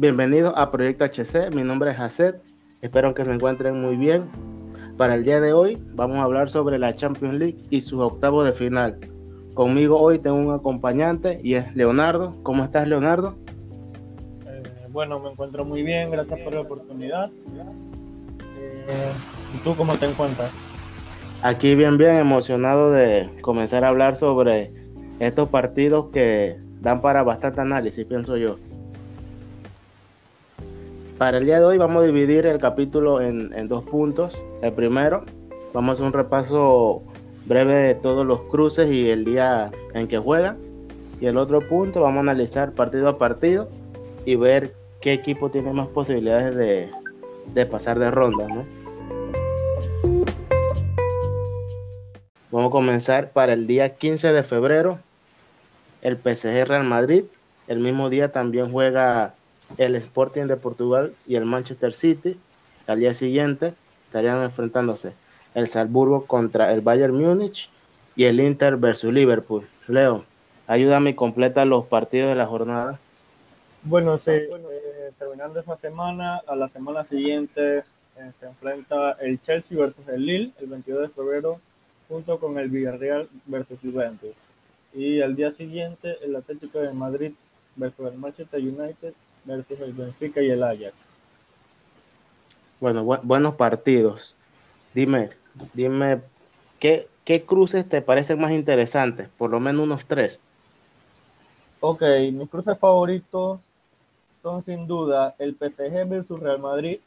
Bienvenido a Proyecto HC, mi nombre es Hacet, espero que se encuentren muy bien. Para el día de hoy vamos a hablar sobre la Champions League y sus octavos de final. Conmigo hoy tengo un acompañante y es Leonardo. ¿Cómo estás Leonardo? Eh, bueno, me encuentro muy bien, gracias por la oportunidad. Eh, ¿Y tú cómo te encuentras? Aquí bien, bien emocionado de comenzar a hablar sobre estos partidos que dan para bastante análisis, pienso yo. Para el día de hoy vamos a dividir el capítulo en, dos puntos. El primero, vamos a hacer un repaso breve de todos los cruces y el día en que juegan. Y el otro punto, vamos a analizar partido a partido y ver qué equipo tiene más posibilidades de, pasar de ronda. Vamos a comenzar para el día 15 de febrero. El PSG Real Madrid. El mismo día también juega el Sporting de Portugal y el Manchester City. Al día siguiente estarían enfrentándose el Salzburgo contra el Bayern Múnich y el Inter versus Liverpool. Leo, ayúdame y completa los partidos de la jornada. Bueno, sí, eh, terminando esa semana, a la semana siguiente eh, se enfrenta el Chelsea versus el Lille el 22 de febrero junto con el Villarreal versus Juventus. Y al día siguiente el Atlético de Madrid versus el Manchester United versus el Benfica y el Ajax. Bueno, buenos partidos. Dime, dime, ¿qué, ¿qué cruces te parecen más interesantes? Por lo menos unos tres. Ok, mis cruces favoritos son sin duda el PSG versus Real Madrid,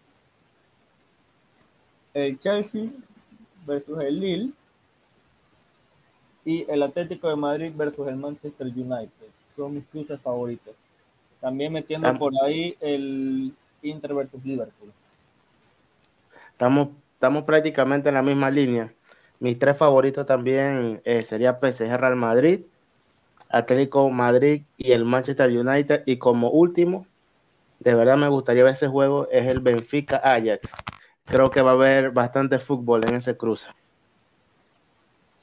el Chelsea versus el Lille y el Atlético de Madrid versus el Manchester United. Son mis cruces favoritos. También metiendo por ahí el Inter versus Liverpool. Estamos, estamos prácticamente en la misma línea. Mis tres favoritos también eh, sería PSG Real Madrid, Atlético Madrid y el Manchester United. Y como último, de verdad me gustaría ver ese juego, es el Benfica Ajax. Creo que va a haber bastante fútbol en ese cruce.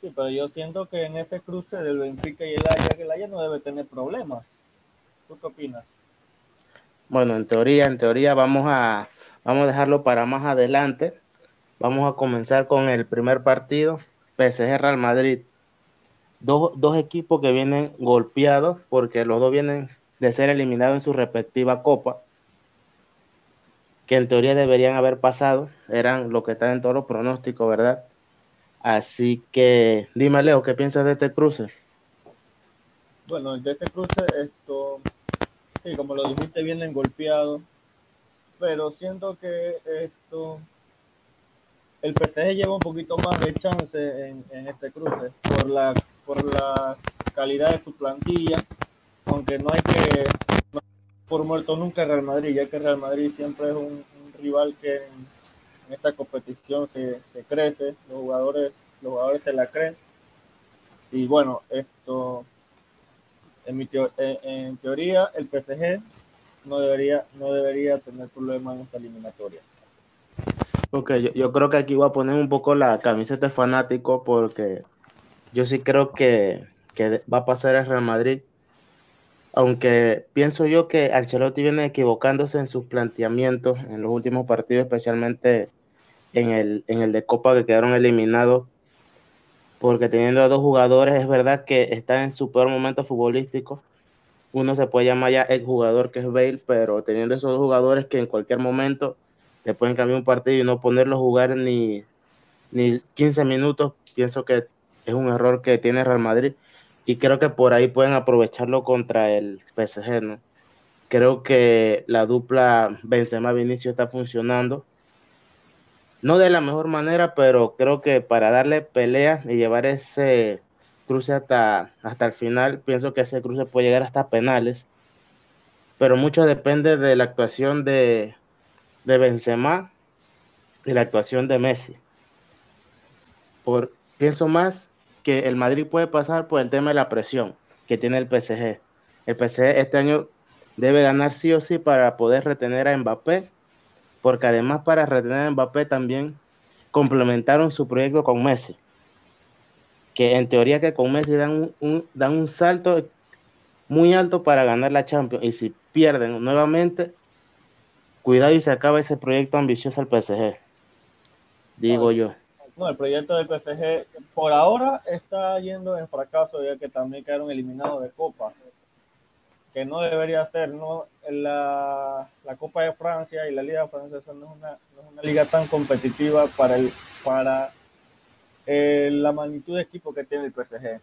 Sí, pero yo siento que en ese cruce del Benfica y el Ajax, el Ajax no debe tener problemas. ¿Tú qué opinas? Bueno, en teoría, en teoría vamos a, vamos a dejarlo para más adelante. Vamos a comenzar con el primer partido, PSG Real Madrid. Dos, dos equipos que vienen golpeados porque los dos vienen de ser eliminados en su respectiva copa, que en teoría deberían haber pasado, eran lo que están en todos los pronósticos, ¿verdad? Así que dime, Leo, ¿qué piensas de este cruce? Bueno, de este cruce, esto Sí, como lo dijiste, vienen golpeados. Pero siento que esto. El PSG lleva un poquito más de chance en, este cruce por la, por la calidad de su plantilla. Aunque no hay que. por muerto nunca Real Madrid, ya que Real Madrid siempre es un, rival que en, esta competición se, se, crece. Los jugadores, los jugadores se la creen. Y bueno, esto en, teoría, el PSG no debería, no debería tener problemas en esta eliminatoria. Ok, yo, creo que aquí voy a poner un poco la camiseta de fanático porque yo sí creo que, va a pasar el Real Madrid. Aunque pienso yo que Ancelotti viene equivocándose en sus planteamientos en los últimos partidos, especialmente en el, en el de Copa que quedaron eliminados porque teniendo a dos jugadores es verdad que están en su peor momento futbolístico. Uno se puede llamar ya el jugador que es Bale, pero teniendo esos dos jugadores que en cualquier momento te pueden cambiar un partido y no ponerlo a jugar ni, ni 15 minutos, pienso que es un error que tiene Real Madrid y creo que por ahí pueden aprovecharlo contra el PSG, ¿no? Creo que la dupla Benzema-Vinicio está funcionando no de la mejor manera, pero creo que para darle pelea y llevar ese cruce hasta, hasta el final, pienso que ese cruce puede llegar hasta penales. Pero mucho depende de la actuación de, de Benzema y la actuación de Messi. Por, pienso más que el Madrid puede pasar por el tema de la presión que tiene el PSG. El PSG este año debe ganar sí o sí para poder retener a Mbappé porque además para retener a Mbappé también complementaron su proyecto con Messi, que en teoría que con Messi dan un, dan un salto muy alto para ganar la Champions y si pierden nuevamente cuidado y se acaba ese proyecto ambicioso al PSG, digo yo. No, el proyecto del PSG por ahora está yendo en fracaso, ya que también quedaron eliminados de Copa, que no debería ser, no la, la Copa de Francia y la Liga Francesa no es una, no es una liga tan competitiva para el para eh, la magnitud de equipo que tiene el PSG.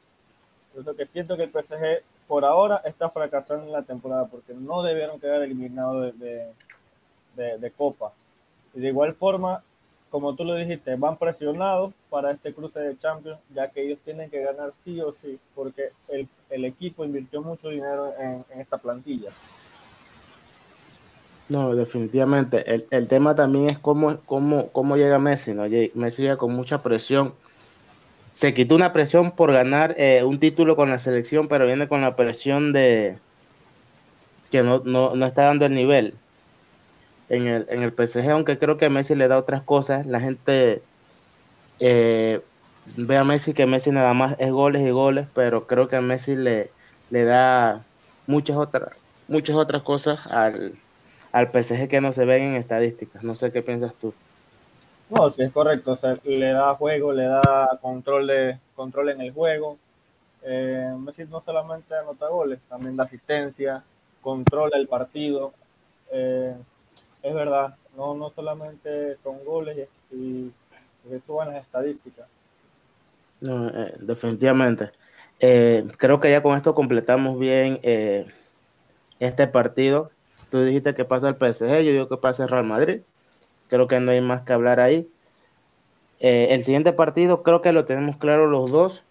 Yo que siento que el PSG por ahora está fracasando en la temporada porque no debieron quedar eliminados de, de, de, Copa. Y de igual forma, como tú lo dijiste, van presionados para este cruce de Champions, ya que ellos tienen que ganar sí o sí, porque el, el equipo invirtió mucho dinero en, esta plantilla. No, definitivamente. El, el tema también es cómo, cómo, cómo llega Messi, ¿no? Messi llega con mucha presión se quitó una presión por ganar eh, un título con la selección, pero viene con la presión de que no, no, no está dando el nivel en el, en el PSG, aunque creo que Messi le da otras cosas. La gente eh, ve a Messi que Messi nada más es goles y goles, pero creo que Messi le, le da muchas otras, muchas otras cosas al, al PSG que no se ven en estadísticas. No sé qué piensas tú. No, sí, es correcto. O sea, le da juego, le da control, de, control en el juego. Eh, Messi no solamente anota goles, también da asistencia, controla el partido. Eh, es verdad, no, no solamente son goles y, buenas estadísticas. No, eh, definitivamente. Eh, creo que ya con esto completamos bien eh, este partido. Tú dijiste que pasa el PSG, yo digo que pasa el Real Madrid. Creo que no hay más que hablar ahí. El siguiente partido creo que lo tenemos claro los dos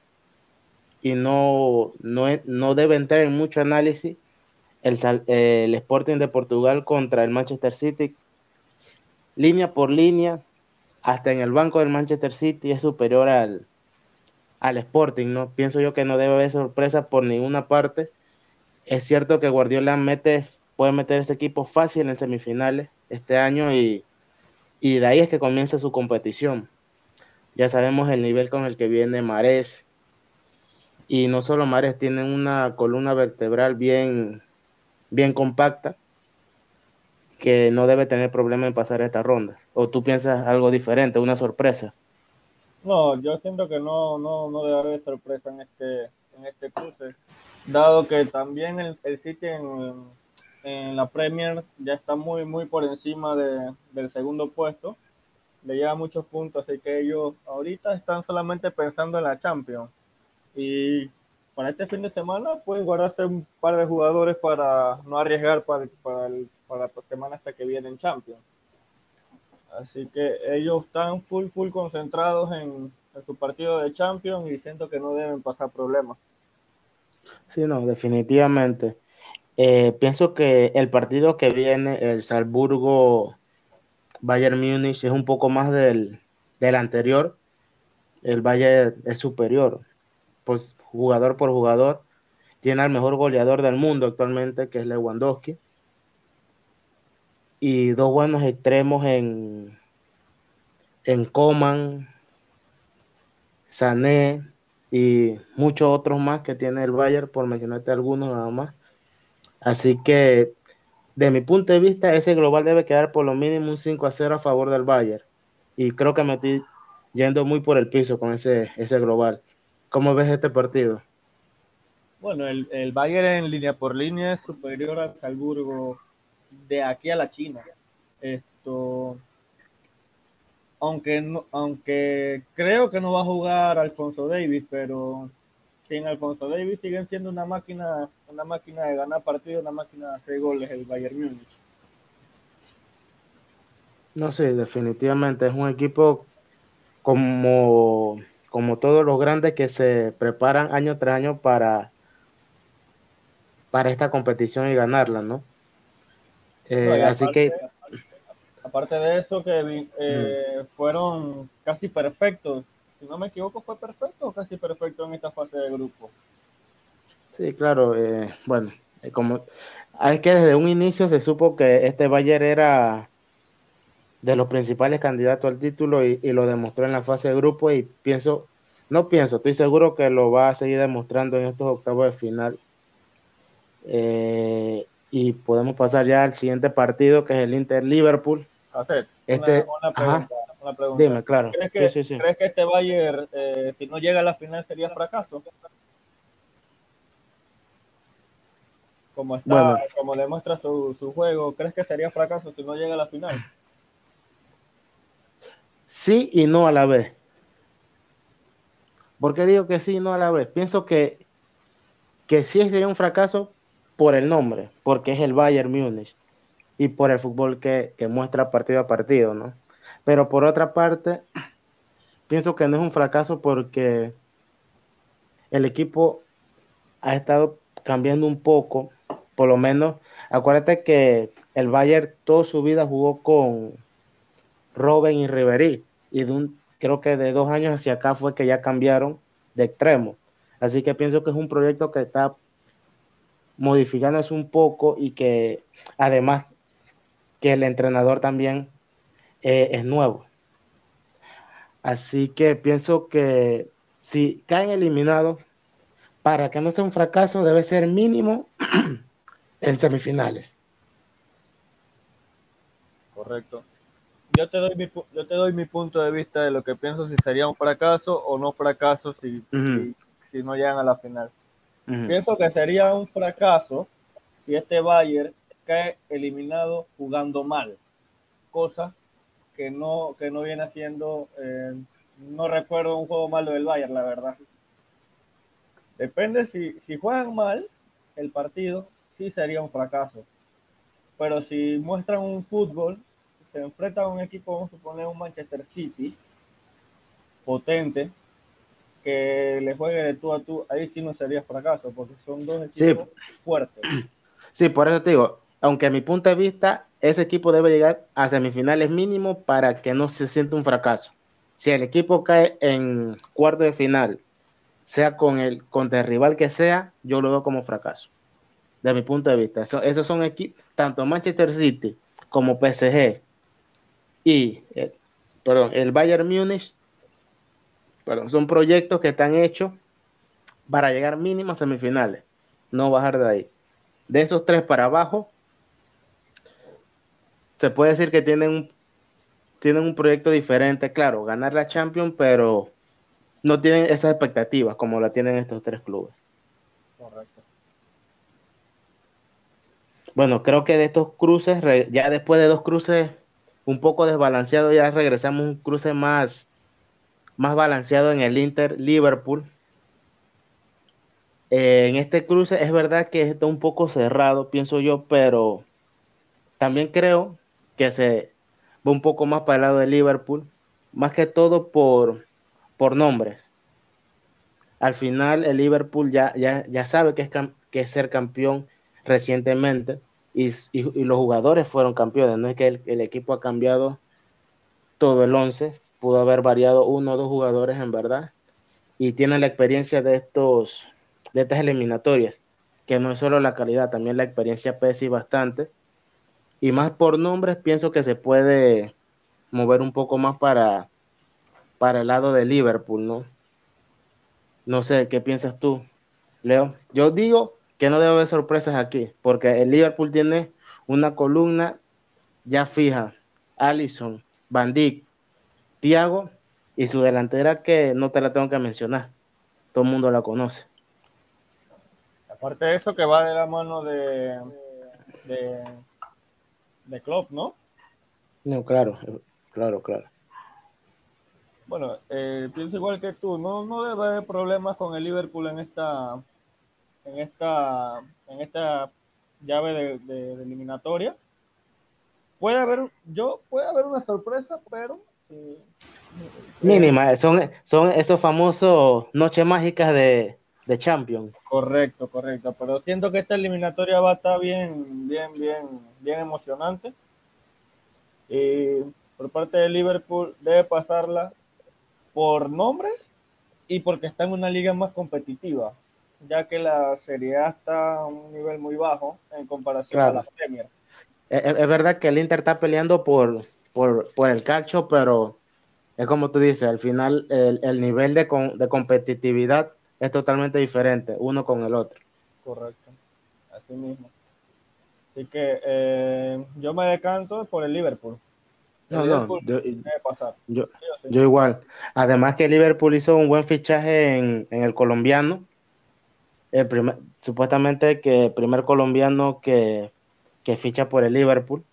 y no, no, no debe entrar en mucho análisis. El, Sporting de Portugal contra el Manchester City, línea por línea, hasta en el banco del Manchester City es superior al, al Sporting, ¿no? Pienso yo que no debe haber sorpresa por ninguna parte. Es cierto que Guardiola mete, puede meter ese equipo fácil en semifinales este año y y de ahí es que comienza su competición. Ya sabemos el nivel con el que viene Marés. Y no solo Marés, tiene una columna vertebral bien, bien compacta que no debe tener problema en pasar esta ronda. ¿O tú piensas algo diferente, una sorpresa? No, yo siento que no, no, no debe haber sorpresa en este, en este cruce, dado que también el, el City en, en la Premier ya está muy, muy por encima de, del segundo puesto. Le lleva muchos puntos, así que ellos ahorita están solamente pensando en la Champions. Y para este fin de semana pueden guardarse un par de jugadores para no arriesgar para, para, la semana hasta que viene en Champions. Así que ellos están full, full concentrados en, en su partido de Champions y siento que no deben pasar problemas. Sí, no, definitivamente. Eh, pienso que el partido que viene, el Salzburgo Bayern Múnich, es un poco más del, del anterior. El Bayern es superior, pues jugador por jugador. Tiene al mejor goleador del mundo actualmente, que es Lewandowski. Y dos buenos extremos en, en Coman, Sané y muchos otros más que tiene el Bayern, por mencionarte algunos nada más. Así que, de mi punto de vista, ese global debe quedar por lo mínimo un 5 a 0 a favor del Bayern. Y creo que me estoy yendo muy por el piso con ese, ese global. ¿Cómo ves este partido? Bueno, el, el Bayern en línea por línea es superior al Salzburgo de aquí a la China. Esto, aunque, no, aunque creo que no va a jugar Alfonso Davis, pero sin Alfonso Davis siguen siendo una máquina, una máquina de ganar partidos, una máquina de hacer goles el Bayern Múnich. No sé, definitivamente es un equipo como, como todos los grandes que se preparan año tras año para, para esta competición y ganarla, ¿no? Eh, no así aparte, que... Aparte de eso, que eh, mm. fueron casi perfectos si no me equivoco, fue perfecto o casi perfecto en esta fase de grupo. Sí, claro. Eh, bueno, eh, como es que desde un inicio se supo que este Bayern era de los principales candidatos al título y, y, lo demostró en la fase de grupo y pienso, no pienso, estoy seguro que lo va a seguir demostrando en estos octavos de final. Eh, y podemos pasar ya al siguiente partido que es el Inter Liverpool. Hacer Este- una, pregunta, una pregunta. Dime, claro. ¿Crees que, Sí, sí, sí. ¿Crees que este Bayern, eh, si no llega a la final, sería fracaso? Como está, Bueno. como demuestra su, su juego, ¿crees que sería fracaso si no llega a la final? Sí y no a la vez. ¿Por qué digo que sí y no a la vez? Pienso que, que sí sería un fracaso por el nombre, porque es el Bayern Múnich y por el fútbol que, que muestra partido a partido, ¿no? Pero por otra parte, pienso que no es un fracaso porque el equipo ha estado cambiando un poco, por lo menos, acuérdate que el Bayern toda su vida jugó con Robben y Ribery, y de un, creo que de dos años hacia acá fue que ya cambiaron de extremo. Así que pienso que es un proyecto que está modificándose un poco y que además que el entrenador también eh, es nuevo. Así que pienso que si caen eliminados, para que no sea un fracaso, debe ser mínimo en semifinales. Correcto. Yo te doy mi, yo te doy mi punto de vista de lo que pienso si sería un fracaso o no fracaso si, Ujú. si, si no llegan a la final. Ujú. Pienso que sería un fracaso si este Bayern cae eliminado jugando mal, cosa que no, que no viene haciendo, eh, no recuerdo un juego malo del Bayern, la verdad. Depende si, si juegan mal el partido, sí sería un fracaso. Pero si muestran un fútbol, se enfrentan a un equipo, vamos a suponer un Manchester City, potente, que le juegue de tú a tú, ahí sí no sería fracaso, porque son dos Sí. equipos fuertes. Sí, por eso te digo, aunque a mi punto de vista, ese equipo debe llegar a semifinales mínimo para que no se sienta un fracaso. Si el equipo cae en cuarto de final, sea con el contra el rival que sea, yo lo veo como fracaso. De mi punto de vista. Eso- esos son equipos, tanto Manchester City como PSG y, eh, perdón, el Bayern Múnich, perdón, son proyectos que están hechos para llegar mínimo a semifinales, no bajar de ahí de esos tres para abajo, se puede decir que tienen un, tienen un proyecto diferente, claro, ganar la Champions, pero no tienen esas expectativas como la tienen estos tres clubes. Correcto. Bueno, creo que de estos cruces, ya después de dos cruces un poco desbalanceados, ya regresamos un cruce más, más balanceado en el Inter Liverpool. Eh, en este cruce es verdad que está un poco cerrado, pienso yo, pero también creo que se va un poco más para el lado de Liverpool, más que todo por, por nombres. Al final el Liverpool ya, ya, ya sabe que es, que es ser campeón recientemente y, los jugadores fueron campeones, no es que el, el equipo ha cambiado todo el 11, pudo haber variado uno o dos jugadores en verdad y tienen la experiencia de estos de estas eliminatorias, que no es solo la calidad, también la experiencia pesa y bastante. Y más por nombres, pienso que se puede mover un poco más para, para el lado de Liverpool, ¿no? No sé, ¿qué piensas tú, Leo? Yo digo que no debe haber sorpresas aquí, porque el Liverpool tiene una columna ya fija, Allison, Van Dijk, Thiago y su delantera que no te la tengo que mencionar, todo el mundo la conoce. Aparte de eso, que va de la mano de, de, de Klopp, ¿no? No, claro, claro, claro. Bueno, eh, pienso igual que tú, no, no debe haber problemas con el Liverpool en esta, en esta, en esta llave de, de- de eliminatoria. Puede haber, yo, puede haber una sorpresa, pero eh, Mínima, son, son esos famosos noches mágicas de, de Champions. correcto, correcto. Pero siento que esta eliminatoria va a estar bien, bien, bien, bien emocionante. Y por parte de Liverpool debe pasarla por nombres y porque está en una liga más competitiva, ya que la Serie A está a un nivel muy bajo en comparación Claro. a la Premier. Es, es- verdad que el Inter está peleando por, por, por el calcio, pero es como tú dices, al final el, el nivel de, con- de competitividad es totalmente diferente uno con el otro. Correcto, así mismo. Así que eh, yo me decanto por el Liverpool. no, no, yo, yo, yo, igual. Además que Liverpool hizo un buen fichaje en, en el colombiano. El primer, supuestamente que el primer colombiano que, que ficha por el Liverpool.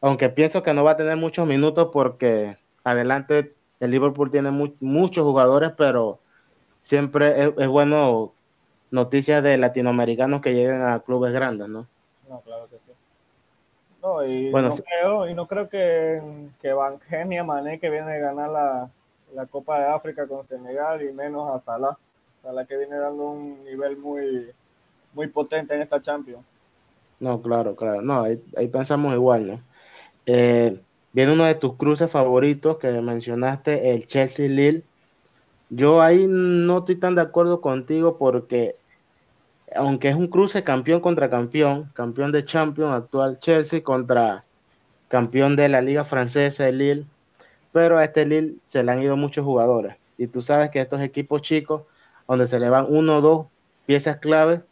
Aunque pienso que no va a tener muchos minutos porque adelante el Liverpool tiene muchos jugadores, pero siempre es, bueno noticias de latinoamericanos que lleguen a clubes grandes, ¿no? No, claro que sí. No, y, no, creo, y no creo que, que Van Genia Mané, que viene a ganar la, la, Copa de África con Senegal, y menos a Salah. Salah que viene dando un nivel muy, muy potente en esta Champions. No, claro, claro. No, ahí, ahí pensamos igual, ¿no? Eh, viene uno de tus cruces favoritos que mencionaste, el Chelsea Lille. Yo ahí no estoy tan de acuerdo contigo porque aunque es un cruce campeón contra campeón, campeón de Champions actual Chelsea contra campeón de la liga francesa el Lille, pero a este Lille se le han ido muchos jugadores y tú sabes que estos equipos chicos donde se le van uno o dos piezas clave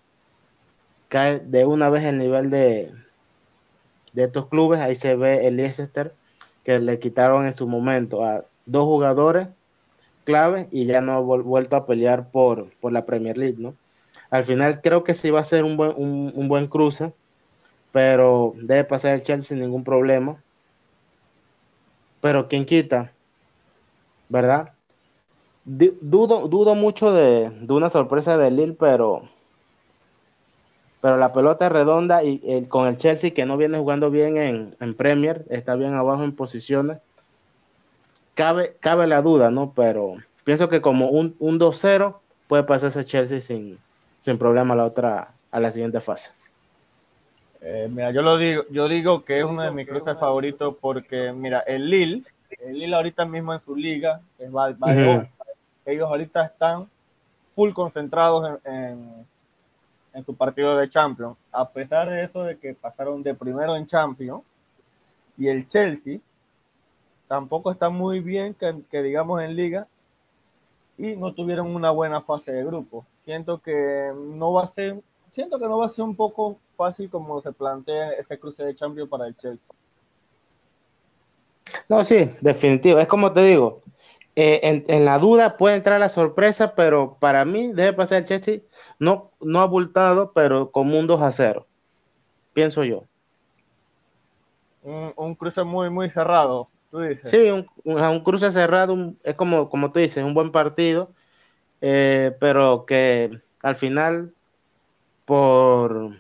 cae de una vez el nivel de, de estos clubes, ahí se ve el Leicester que le quitaron en su momento a dos jugadores clave y ya no ha vuelto a pelear por, por la Premier League, ¿no? Al final creo que sí va a ser un buen, un, buen cruce, pero debe pasar el Chelsea sin ningún problema. Pero quien quita, ¿verdad? Dudo, dudo mucho de, de una sorpresa de Lille, pero pero la pelota es redonda y con el Chelsea que no viene jugando bien en, Premier, está bien abajo en posiciones, cabe, cabe la duda, ¿no? Pero pienso que como un, un 2-0 puede pasar ese Chelsea sin, sin problema a la otra, a la siguiente fase. Eh, mira, yo lo digo, yo digo que es uno de mis cruces favoritos porque, mira, el Lille, el Lille ahorita mismo en su liga, es ellos ahorita están full concentrados en en su partido de Champions, a pesar de eso de que pasaron de primero en Champions, y el Chelsea tampoco está muy bien que, digamos en liga y no tuvieron una buena fase de grupo. Siento que no va a ser, siento que no va a ser un poco fácil como se plantea este cruce de Champions para el Chelsea. No, sí, definitivo. Es como te digo, eh, en, la duda puede entrar la sorpresa, pero para mí debe pasar el Chelsea, no, no abultado, pero como un 2 a 0, pienso yo. Un, cruce muy, muy cerrado, tú dices. Sí, un, un, cruce cerrado es como, como tú dices, un buen partido, eh, pero que al final, por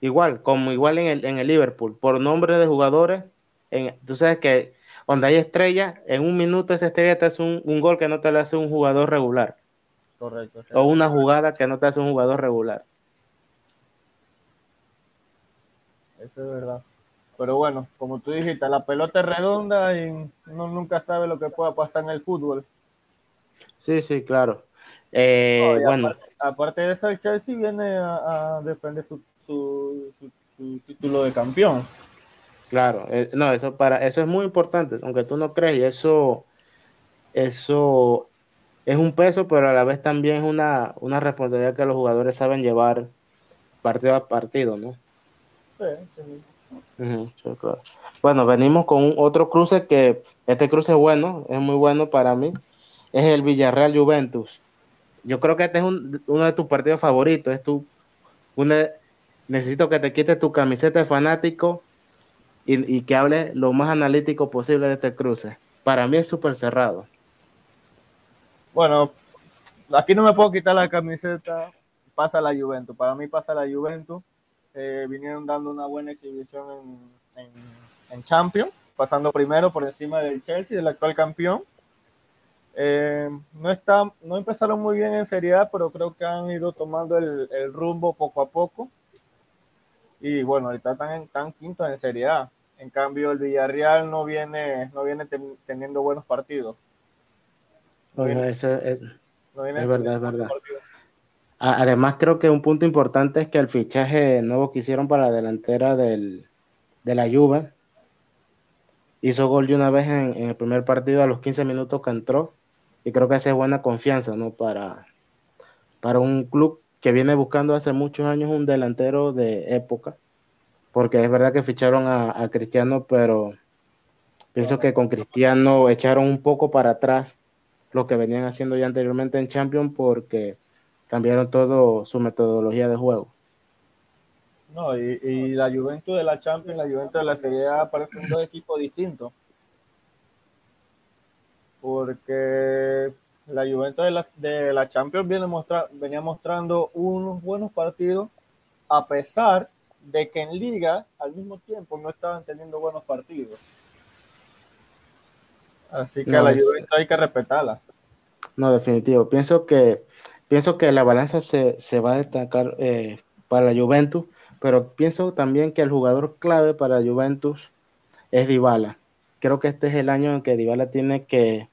igual, como igual en el, en el Liverpool, por nombre de jugadores, en, tú sabes que donde hay estrella, en un minuto esa estrella te hace un, gol que no te lo hace un jugador regular. Correcto. O una jugada que no te hace un jugador regular. Eso es verdad. Pero bueno, como tú dijiste, la pelota es redonda y uno nunca sabe lo que pueda pasar en el fútbol. Sí, sí, claro. Eh, bueno. Aparte, de eso, el Chelsea viene a, defender su título de campeón. Claro, eh, no, eso para eso es muy importante, aunque tú no crees, y eso, eso es un peso, pero a la vez también es una, una responsabilidad que los jugadores saben llevar partido a partido, ¿no? Sí, sí. Bueno, venimos con un otro cruce que este cruce es bueno, es muy bueno para mí, es el Villarreal Juventus. Yo creo que este es uno de tus partidos favoritos, es tu, una, necesito que te quites tu camiseta de fanático y, que hable lo más analítico posible de este cruce. Para mí es súper cerrado. Bueno, aquí no me puedo quitar la camiseta, pasa la Juventus. Para mí pasa la Juventus. Eh, vinieron dando una buena exhibición en, en, Champions, pasando primero por encima del Chelsea, del actual campeón. Eh, no, está, no empezaron muy bien en seriedad, pero creo que han ido tomando el, rumbo poco a poco. Y bueno, ahorita están, tan quinto en Serie A. En cambio, el Villarreal no viene, no viene teniendo buenos partidos. es, verdad, es verdad. Además, creo que un punto importante es que el fichaje nuevo que hicieron para la delantera del, de la Juve hizo gol de una vez en, el primer partido a los 15 minutos que entró. Y creo que esa es buena confianza, ¿no? Para, para un club que viene buscando hace muchos años un delantero de época, porque es verdad que ficharon a, Cristiano, pero pienso que con Cristiano echaron un poco para atrás lo que venían haciendo ya anteriormente en Champions porque cambiaron todo su metodología de juego. No, y, la Juventus de la Champions, la Juventus de la Serie A parecen dos equipos distintos. Porque la Juventus de la, de la Champions viene mostrar, venía mostrando unos buenos partidos, a pesar de que en Liga al mismo tiempo no estaban teniendo buenos partidos. Así que a la Juventus hay que respetarla. No, definitivo. Pienso que pienso que la balanza se, se va a destacar eh, para la Juventus pero pienso también que el jugador clave para Juventus es Dybala. Creo que este es el año en que Dybala tiene que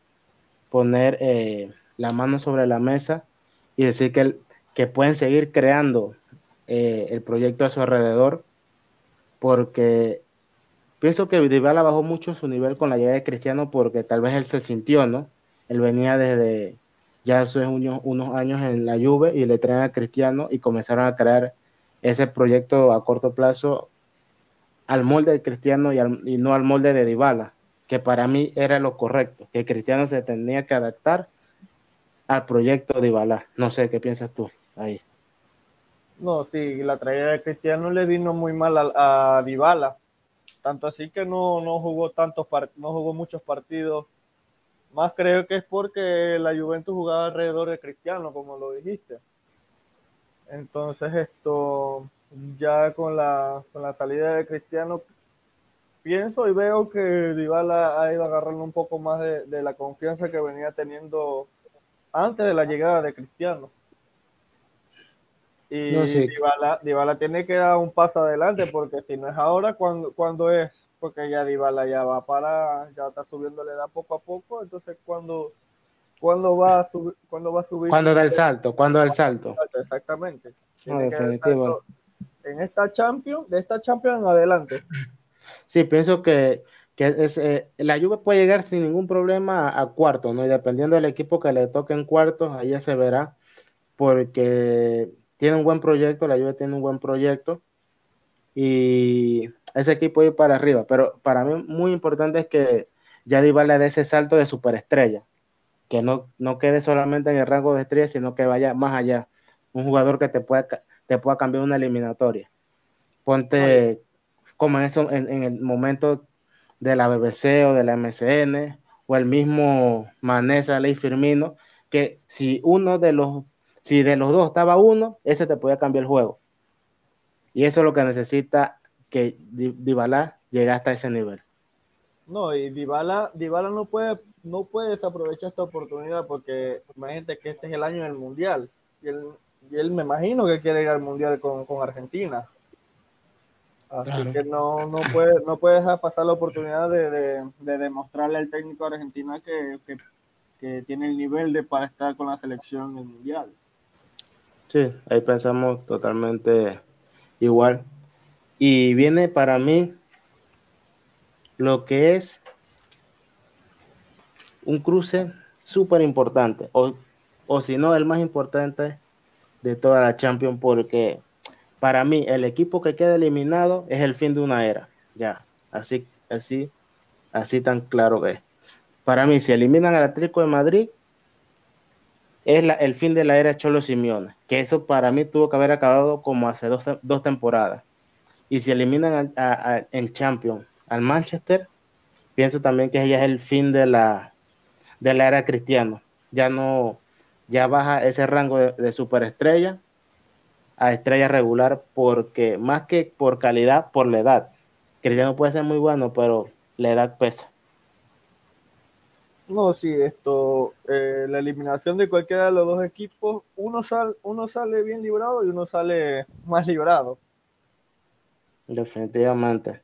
poner eh, la mano sobre la mesa y decir que, que pueden seguir creando eh, el proyecto a su alrededor, porque pienso que Dybala bajó mucho su nivel con la llegada de Cristiano porque tal vez él se sintió, ¿no? Él venía desde ya hace unos, unos años en la Juve y le traen a Cristiano y comenzaron a crear ese proyecto a corto plazo al molde de Cristiano y, no al molde de Dybala, que para mí era lo correcto, que Cristiano se tenía que adaptar al proyecto de Dybala. No sé, ¿qué piensas tú ahí? No, sí, la traída de Cristiano le vino muy mal a, a Dybala, tanto así que no, no jugó tantos no jugó muchos partidos. Más creo que es porque la Juventus jugaba alrededor de Cristiano, como lo dijiste. Entonces esto, ya con la, con la salida de Cristiano, pienso y veo que Dybala ha ido agarrando un poco más de, la confianza que venía teniendo antes de la llegada de Cristiano. Y no, Dybala, tiene que dar un paso adelante porque si no es ahora, cuando, cuando es? Porque ya Dybala ya va para, ya está subiendo la edad poco a poco, entonces cuando ¿Cuándo va a subir? ¿Cuándo va a subir? ¿Cuándo da el salto? ¿Cuándo da el salto? Exactamente. En esta Champions, de esta Champions en adelante. Sí, pienso que, es, eh, la Juve puede llegar sin ningún problema a, cuarto, ¿no? Y dependiendo del equipo que le toque en cuartos, ahí ya se verá, porque tiene un buen proyecto, la Juve tiene un buen proyecto, y ese equipo ir para arriba. Pero para mí muy importante es que ya Dybala dé ese salto de superestrella que no, no quede solamente en el rango de estrella, sino que vaya más allá. Un jugador que te pueda, te pueda cambiar una eliminatoria. Ponte como en, eso, en, el momento de la BBC o de la MCN o el mismo Manesa Ley Firmino, que si uno de los, si de los dos estaba uno, ese te podía cambiar el juego. Y eso es lo que necesita que Dybala llegue hasta ese nivel. No, y Dybala, Dybala no puede no puede desaprovechar esta oportunidad porque imagínate que este es el año del mundial y él, y él me imagino que quiere ir al mundial con, Argentina. Así que no, no, puede, no puede dejar pasar la oportunidad de, demostrarle al técnico de Argentina que, tiene el nivel de para estar con la selección en el mundial. Sí, ahí pensamos totalmente igual. Y viene para mí lo que es un cruce súper importante, o, o si no, el más importante de toda la Champions, porque para mí el equipo que queda eliminado es el fin de una era, ya, así, así, así tan claro que es. Para mí, si eliminan al Atlético de Madrid, es la, el fin de la era Cholo Simeone, que eso para mí tuvo que haber acabado como hace dos, dos temporadas. Y si eliminan en Champions al Manchester, pienso también que ya es el fin de la, de la era cristiana. Ya no, ya baja ese rango de, superestrella a estrella regular porque más que por calidad, por la edad. Cristiano puede ser muy bueno, pero la edad pesa. No, sí, esto, eh, la eliminación de cualquiera de los dos equipos, uno, sal, uno sale bien librado y uno sale más librado. Definitivamente.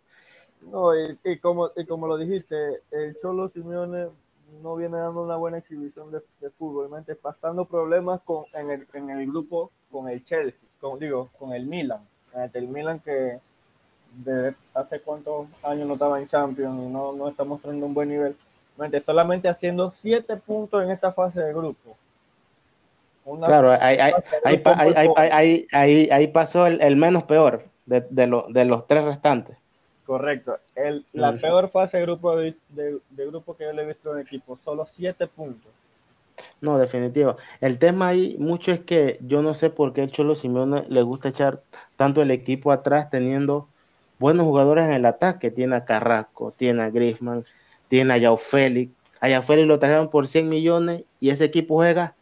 No, y, y, como, y como lo dijiste, el Cholo Simeone no viene dando una buena exhibición de, fútbol, pasando problemas con, en, el, en el grupo con el Chelsea, con, digo, con el Milan, el Milan que de hace cuántos años no estaba en Champions y no, no está mostrando un buen nivel, solamente haciendo siete puntos en esta fase de grupo. claro, ahí, pasó el, menos peor de, de, los tres restantes. Correcto. El, la peor fase de grupo, de, grupo que yo le he visto en equipo, solo siete puntos. No, definitivo. El tema ahí mucho es que yo no sé por qué el Cholo Simeone le gusta echar tanto el equipo atrás teniendo buenos jugadores en el ataque. Tiene a Carrasco, tiene a Griezmann, tiene a Yao Félix. A Yao Félix lo trajeron por 100 millones y ese equipo juega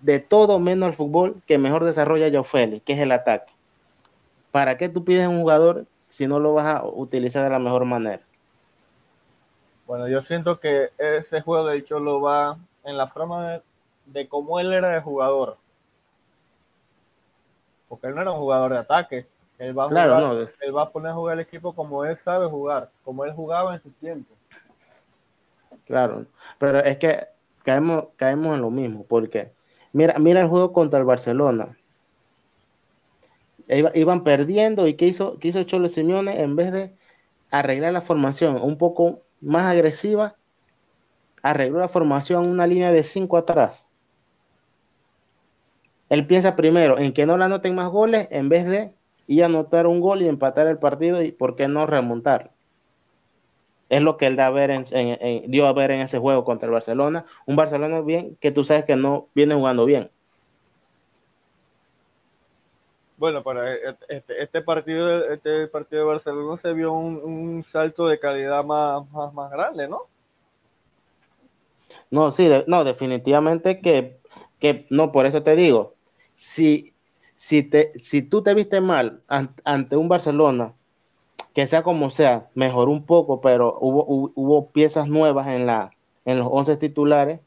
de todo menos el fútbol que mejor desarrolla Yao Félix, que es el ataque. ¿Para qué tú pides un jugador si no lo vas a utilizar de la mejor manera? Bueno, yo siento que ese juego de Cholo va en la forma de, cómo él era de jugador. Porque él no era un jugador de ataque. Él va, a él va a poner a jugar el equipo como él sabe jugar, como él jugaba en su tiempo. Claro, pero es que caemos, caemos en lo mismo, porque mira, mira el juego contra el Barcelona. iban perdiendo y ¿qué hizo, qué hizo Cholo Simeone? En vez de arreglar la formación un poco más agresiva, arregló la formación una línea de cinco atrás. Él piensa primero en que no le anoten más goles en vez de ir a anotar un gol y empatar el partido y por qué no remontar. Es lo que él da a ver en, dio a ver en ese juego contra el Barcelona. Un Barcelona bien que tú sabes que no viene jugando bien. Bueno, para este, este partido, este partido de Barcelona se vio un, salto de calidad más, más grande, ¿no? No, sí, no, definitivamente que, que, no, por eso te digo, si, si, te, si tú te viste mal ante un Barcelona, que sea como sea, mejoró un poco, pero hubo, hubo, piezas nuevas en, la, en los 11 titulares,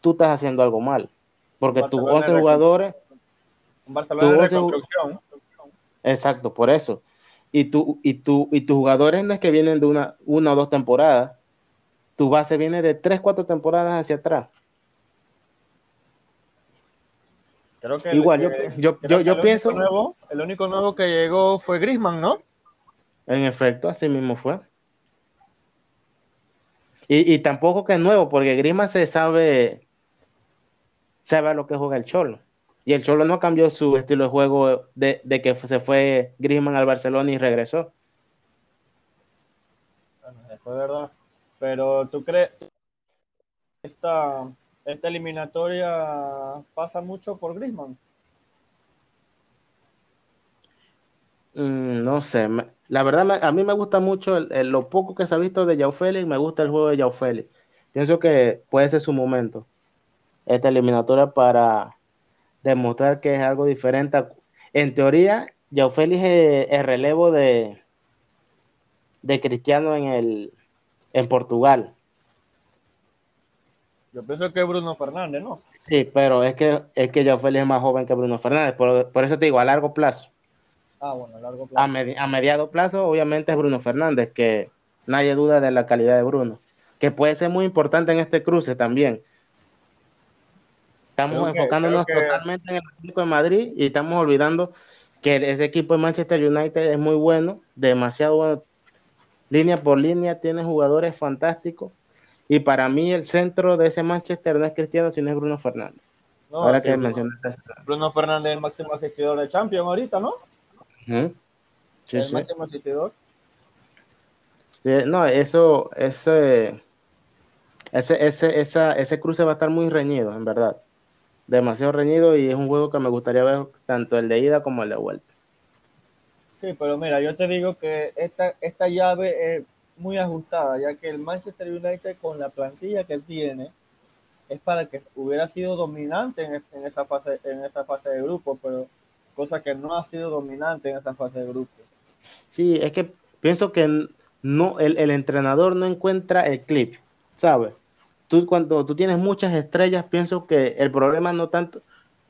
tú estás haciendo algo mal, porque tus 11 jugadores... Un Barcelona de Exacto, por eso. Y, tú, y, tú, y tus jugadores no es que vienen de una, una o dos temporadas, tu base viene de 3, 4 temporadas hacia atrás. Creo que Igual, yo, yo, yo, pienso. Nuevo, el único nuevo que llegó fue Grisman, ¿no? En efecto, así mismo fue. Y, y tampoco que es nuevo, porque Grisman se sabe, sabe a lo que juega el Cholo. Y el Cholo no cambió su estilo de juego de, de que se fue Grisman al Barcelona y regresó. Bueno, fue verdad. Pero tú crees esta, esta eliminatoria pasa mucho por Griezmann? Mm, no sé, la verdad a mí me gusta mucho lo poco que se ha visto de Yao Félix, me gusta el juego de Yao Félix. Pienso que puede ser su momento, esta eliminatoria para demostrar que es algo diferente. En teoría, Yao Félix es el relevo de, de Cristiano en el, en Portugal. Yo pienso que Bruno Fernández, ¿no? Sí, pero es que es que Félix es más joven que Bruno Fernández, por, eso te digo, a largo plazo. Ah, bueno, a largo plazo. A, mediado plazo, obviamente es Bruno Fernández, que nadie duda de la calidad de Bruno, que puede ser muy importante en este cruce también. Estamos enfocándonos totalmente en el equipo de Madrid y estamos olvidando que ese equipo de Manchester United es muy bueno, demasiado bueno línea por línea, tiene jugadores fantásticos. Y para mí el centro de ese Manchester no es Cristiano, sino es Bruno Fernández. Ahora que mencionaste Bruno Fernández es el máximo asistidor de Champions ahorita, ¿no? Sí, el máximo asistidor. no, eso, ese, ese, ese, esa, ese cruce va a estar muy reñido, en verdad. Demasiado reñido y es un juego que me gustaría ver tanto el de ida como el de vuelta. Sí, pero mira, yo te digo que esta, esta llave es muy ajustada, ya que el Manchester United con la plantilla que tiene es para que hubiera sido dominante en, en esa fase en esa fase de grupo, pero cosa que no ha sido dominante en esa fase de grupo. Sí, es que pienso que no el, el entrenador no encuentra el clip, ¿sabes? Tú cuando tú tienes muchas estrellas, pienso que el problema no tanto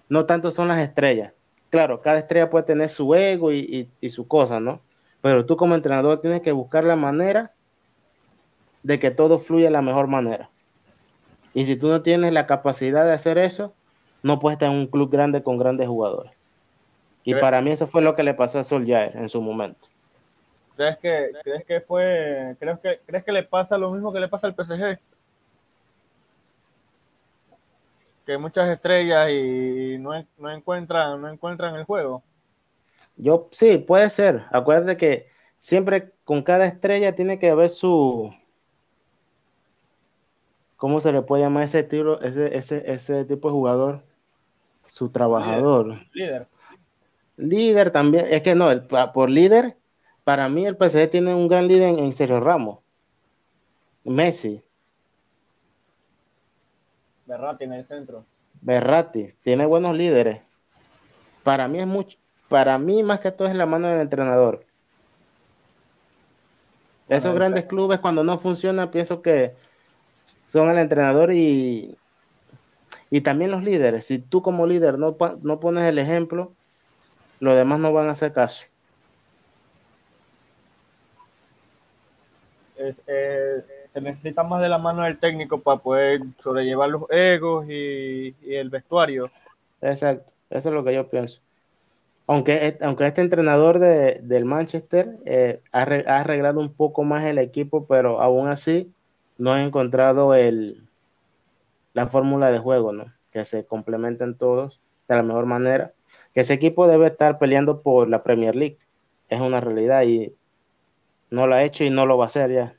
no son las estrellas, claro, cada estrella puede tener su ego y, su cosa, ¿no? Pero tú como entrenador tienes que buscar la manera de que todo fluya de la mejor manera. Y si tú no tienes la capacidad de hacer eso, no puedes estar en un club grande con grandes jugadores. Y para mí eso fue lo que le pasó a Solskjaer en su momento. ¿Crees que, crees que fue, crees que, crees que le pasa lo mismo que le pasa al PSG? que muchas estrellas y no, no encuentran, no encuentran el juego. Yo sí, puede ser. Acuérdate que siempre con cada estrella tiene que haber su. ¿Cómo se le puede llamar ese tiro, ese, ese, ese tipo de jugador? Su trabajador. Líder. Líder también. Es que no, el, por líder, para mí el PSG tiene un gran líder en, Sergio Ramos. Messi. Berratti en el centro. Berratti, tiene buenos líderes. Para mí es mucho, para mí más que todo es la mano del entrenador. Esos grandes clubes cuando no funcionan pienso que son el entrenador y, y también los líderes. Si tú como líder no, no pones el ejemplo, los demás no van a hacer caso. se necesita más de la mano del técnico para poder sobrellevar los egos y, el vestuario. Exacto, eso es lo que yo pienso. Aunque, aunque este entrenador de, del Manchester eh, ha, arreglado un poco más el equipo, pero aún así no ha encontrado el, la fórmula de juego, ¿no? Que se complementen todos de la mejor manera. Que ese equipo debe estar peleando por la Premier League. Es una realidad y no lo ha hecho y no lo va a hacer ya.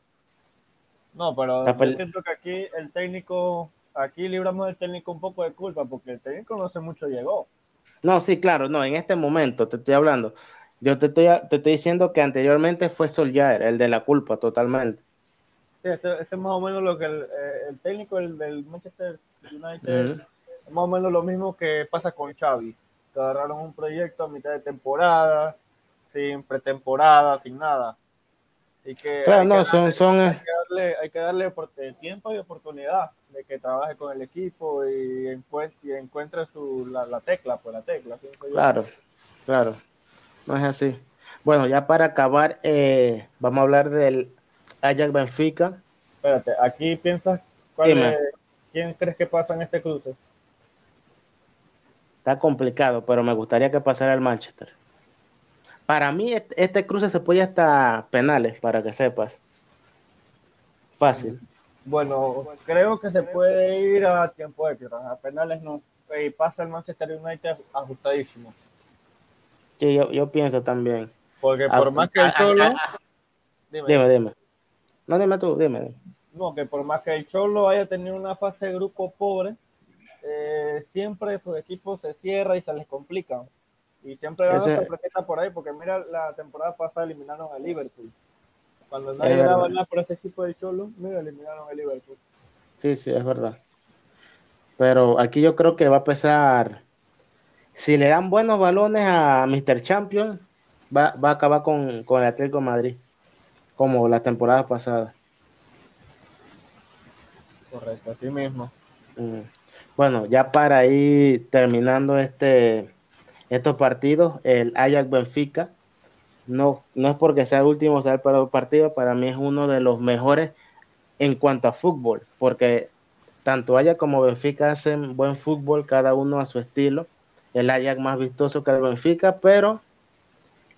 No, pero yo siento que aquí el técnico, aquí libramos del técnico un poco de culpa, porque el técnico no hace mucho llegó. No, sí, claro, no, en este momento te estoy hablando. Yo te estoy, te estoy diciendo que anteriormente fue Soljaer, el de la culpa, totalmente. Sí, este, este es más o menos lo que el, eh, técnico el, del Manchester United, es más o menos lo mismo que pasa con Xavi. Que agarraron un proyecto a mitad de temporada, sin pretemporada, sin nada claro, no, son, son... Hay que darle, hay que darle eh, tiempo y oportunidad de que trabaje con el equipo y encuentre, encuentre su, la, tecla, pues la tecla. Claro, claro, no es así. Bueno, ya para acabar, eh, vamos a hablar del Ajax Benfica. Espérate, aquí piensas, cuál ¿quién crees que pasa en este cruce? Está complicado, pero me gustaría que pasara el Manchester. Para mí, este cruce se puede hasta penales, para que sepas. Fácil. Bueno, creo que se puede ir a tiempo extra. A penales no. Y pasa el Manchester United ajustadísimo. Sí, yo, yo pienso también. Porque por más que el Cholo. dime, dime, No, dime tú, dime, No, que por más que el Cholo haya tenido una fase de grupo pobre, eh, siempre su equipo se cierra y se les complica. Y siempre dan sorpresa por ahí, porque mira, la temporada pasada eliminaron a Liverpool. Cuando nadie daba nada por ese equipo de Cholo, mira, eliminaron a Liverpool. Sí, sí, es verdad. Pero aquí yo creo que va a pesar. Si le dan buenos balones a Mr. Champion, va, va a acabar con, con el Atlético de Madrid, como la temporada pasada. Correcto, así mismo. Mm. Bueno, ya para ir terminando este estos partidos, el Ajax Benfica, no, no es porque sea el último sea el partido, para mí es uno de los mejores en cuanto a fútbol, porque tanto Ajax como Benfica hacen buen fútbol, cada uno a su estilo. El Ajax más vistoso que el Benfica, pero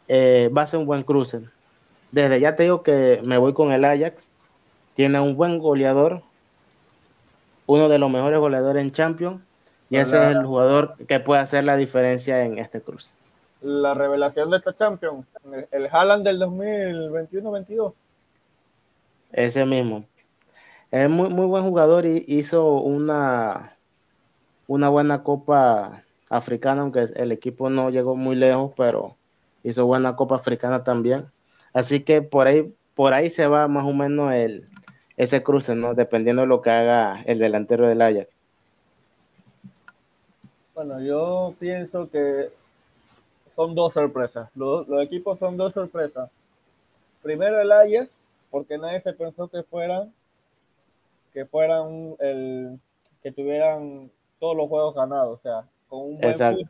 eh, va a ser un buen cruce. Desde ya te digo que me voy con el Ajax. Tiene un buen goleador, uno de los mejores goleadores en Champions. Y ese es el jugador que puede hacer la diferencia en este cruce. La revelación de esta Champions, el Haaland del 2021-22. Ese mismo. Es muy, muy buen jugador y hizo una, una buena copa africana, aunque el equipo no llegó muy lejos, pero hizo buena copa africana también. Así que por ahí, por ahí se va más o menos el, ese cruce, ¿no? Dependiendo de lo que haga el delantero del Ajax. Bueno, yo pienso que son dos sorpresas. Los, equipos son dos sorpresas. Primero el Ajax, porque nadie se pensó que fueran que fueran el que tuvieran todos los juegos ganados, o sea, con un buen fútbol,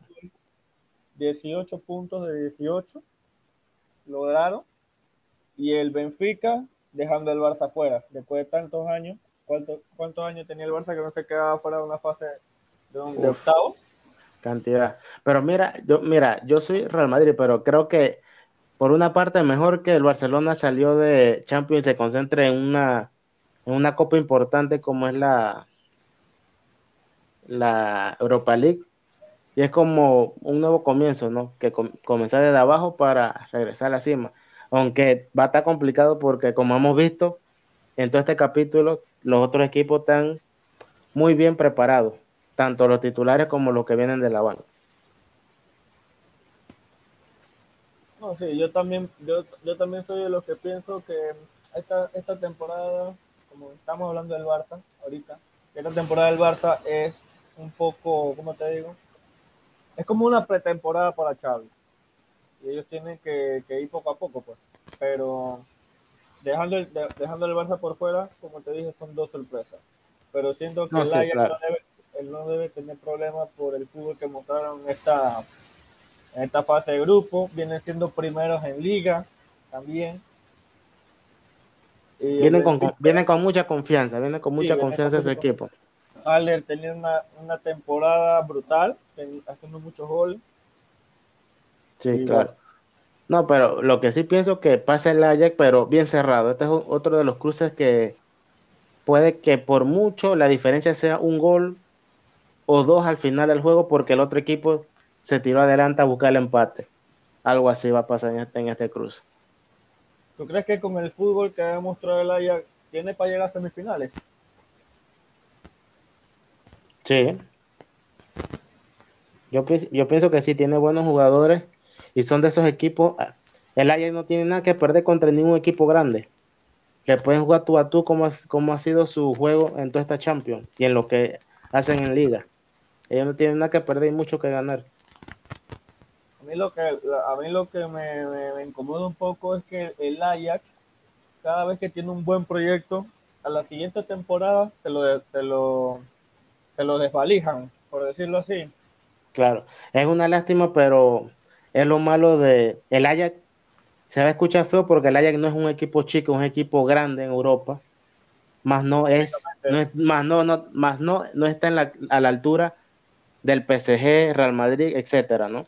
18 puntos de 18 lograron y el Benfica dejando el Barça fuera después de tantos años. ¿Cuántos, cuántos años tenía el Barça que no se quedaba fuera de una fase de, un, de octavos? cantidad. Pero mira, yo, mira, yo soy Real Madrid, pero creo que por una parte mejor que el Barcelona salió de Champions y se concentre en una, en una copa importante como es la, la Europa League y es como un nuevo comienzo, ¿no? Que comenzar desde abajo para regresar a la cima. Aunque va a estar complicado porque como hemos visto en todo este capítulo, los otros equipos están muy bien preparados, tanto los titulares como los que vienen de la banca. No, sí, yo también, yo, yo también soy de los que pienso que esta, esta temporada, como estamos hablando del Barça ahorita, esta temporada del Barça es un poco, ¿cómo te digo? Es como una pretemporada para Xavi. Y ellos tienen que, ir poco a poco, pues. Pero dejando el, dejando el Barça por fuera, como te dije, son dos sorpresas. Pero siento que el Ajax no debe, él no debe tener problemas por el fútbol que mostraron esta, en esta fase de grupo. Vienen siendo primeros en liga también. Vienen con, con mucha confianza, vienen con mucha confianza ese equipo. Aller tenía una, una temporada brutal, haciendo muchos goles. Sí, claro. No, pero lo que sí pienso que pasa el Ajax, pero bien cerrado. Este es otro de los cruces que puede que por mucho la diferencia sea un gol o dos al final del juego porque el otro equipo se tiró adelante a buscar el empate. Algo así va a pasar en este, en este cruce. ¿Tú crees que con el fútbol que ha demostrado el Ajax tiene para llegar a semifinales? Sí. Yo, yo pienso que sí, tiene buenos jugadores y son de esos equipos. Ah, el Ajax no tiene nada que perder contra ningún equipo grande. Que pueden jugar tú a tú como, como ha sido su juego en toda esta Champions y en lo que hacen en Liga. Ellos no tienen nada que perder y mucho que ganar mí lo que, a mí lo que me, incomoda un poco es que el Ajax, cada vez que tiene un buen proyecto, a la siguiente temporada se lo, se lo, se lo desvalijan, por decirlo así. Claro, es una lástima, pero es lo malo de el Ajax. Se va a escuchar feo porque el Ajax no es un equipo chico, es un equipo grande en Europa. Más no es, más no, no, más no, no está en la, a la altura del PSG, Real Madrid, etcétera, ¿no?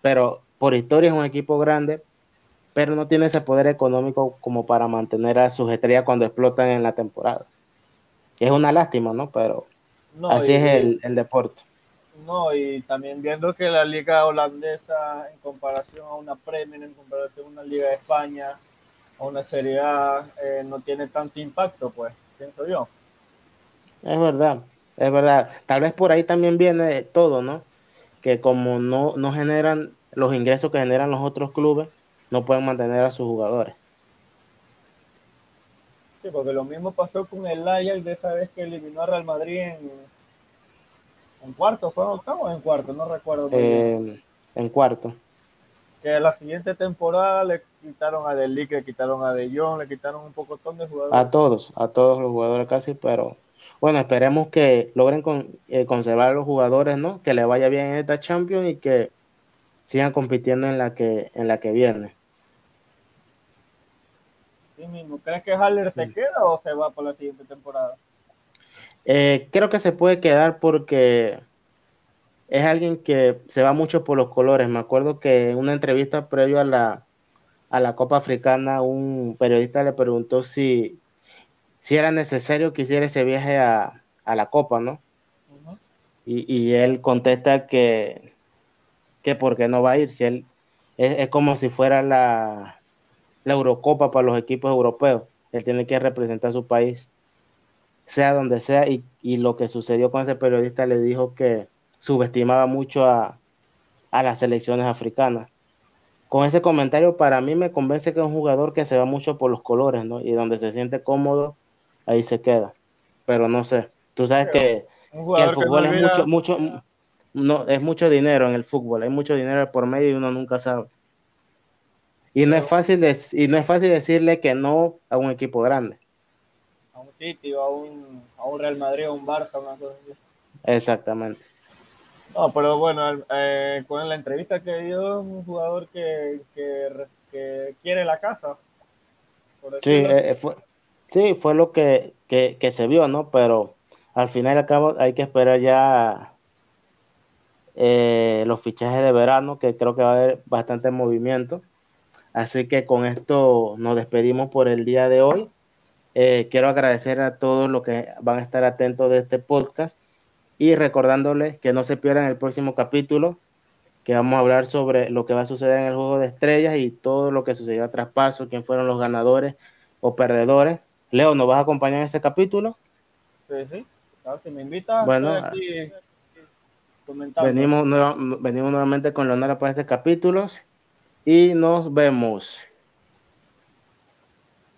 pero por historia es un equipo grande, pero no tiene ese poder económico como para mantener a sus estrellas cuando explotan en la temporada. Es una lástima, ¿no? Pero así es el, el, deporte. No, y también viendo que la liga holandesa en comparación a una Premier, en comparación a una liga de España, a una Serie A, eh, no tiene tanto impacto, pues, pienso yo. Es verdad, es verdad. Tal vez por ahí también viene todo, ¿no? que como no, no generan los ingresos que generan los otros clubes, no pueden mantener a sus jugadores. Sí, porque lo mismo pasó con el Ajax de esa vez que eliminó a Real Madrid en, en cuarto, ¿fue en octavo o en cuarto? No recuerdo. Eh, en cuarto. Que la siguiente temporada le quitaron a Delic, le quitaron a De Jong, le quitaron un poco de jugadores. A todos, a todos los jugadores casi, pero bueno, esperemos que logren eh, conservar a los jugadores, ¿no? Que le vaya bien en esta Champions y que sigan compitiendo en la que, en la que viene. Sí mismo. ¿Crees que Haller se queda o se va por la siguiente temporada? Eh, creo que se puede quedar porque es alguien que se va mucho por los colores. Me acuerdo que en una entrevista previo a la, a la Copa Africana, un periodista le preguntó si si era necesario que hiciera ese viaje a, la Copa, ¿no? y, él contesta que, que por qué no va a ir, si él es, como si fuera la, la, Eurocopa para los equipos europeos, él tiene que representar a su país, sea donde sea, y, y lo que sucedió con ese periodista le dijo que subestimaba mucho a, a las selecciones africanas con ese comentario para mí me convence que es un jugador que se va mucho por los colores, ¿no? Y donde se siente cómodo ahí se queda. Pero no sé, tú sabes que, el fútbol es mucho, mucho, no, es mucho dinero en el fútbol, hay mucho dinero por medio y uno nunca sabe. Y no es fácil y no es fácil decirle que no a un equipo grande. City a un, a un Real Madrid o un Barça, una cosa así. Exactamente. No, pero bueno, eh, con la entrevista que dio un jugador que, que, quiere la casa. sí, eh, fue, Sí, fue lo que, se vio, ¿no? Pero al final y al cabo hay que esperar ya eh, los fichajes de verano, que creo que va a haber bastante movimiento. Así que con esto nos despedimos por el día de hoy. Eh, quiero agradecer a todos los que van a estar atentos de este podcast Y recordándoles que no se pierdan el próximo capítulo, que vamos a hablar sobre lo que va a suceder en el juego de estrellas y todo lo que sucedió a traspaso, quién fueron los ganadores o perdedores. Leo, ¿nos vas a acompañar en ese capítulo? Sí, sí. si me invitas, bueno, venimos, venimos nuevamente con Leonora para este capítulo y nos vemos.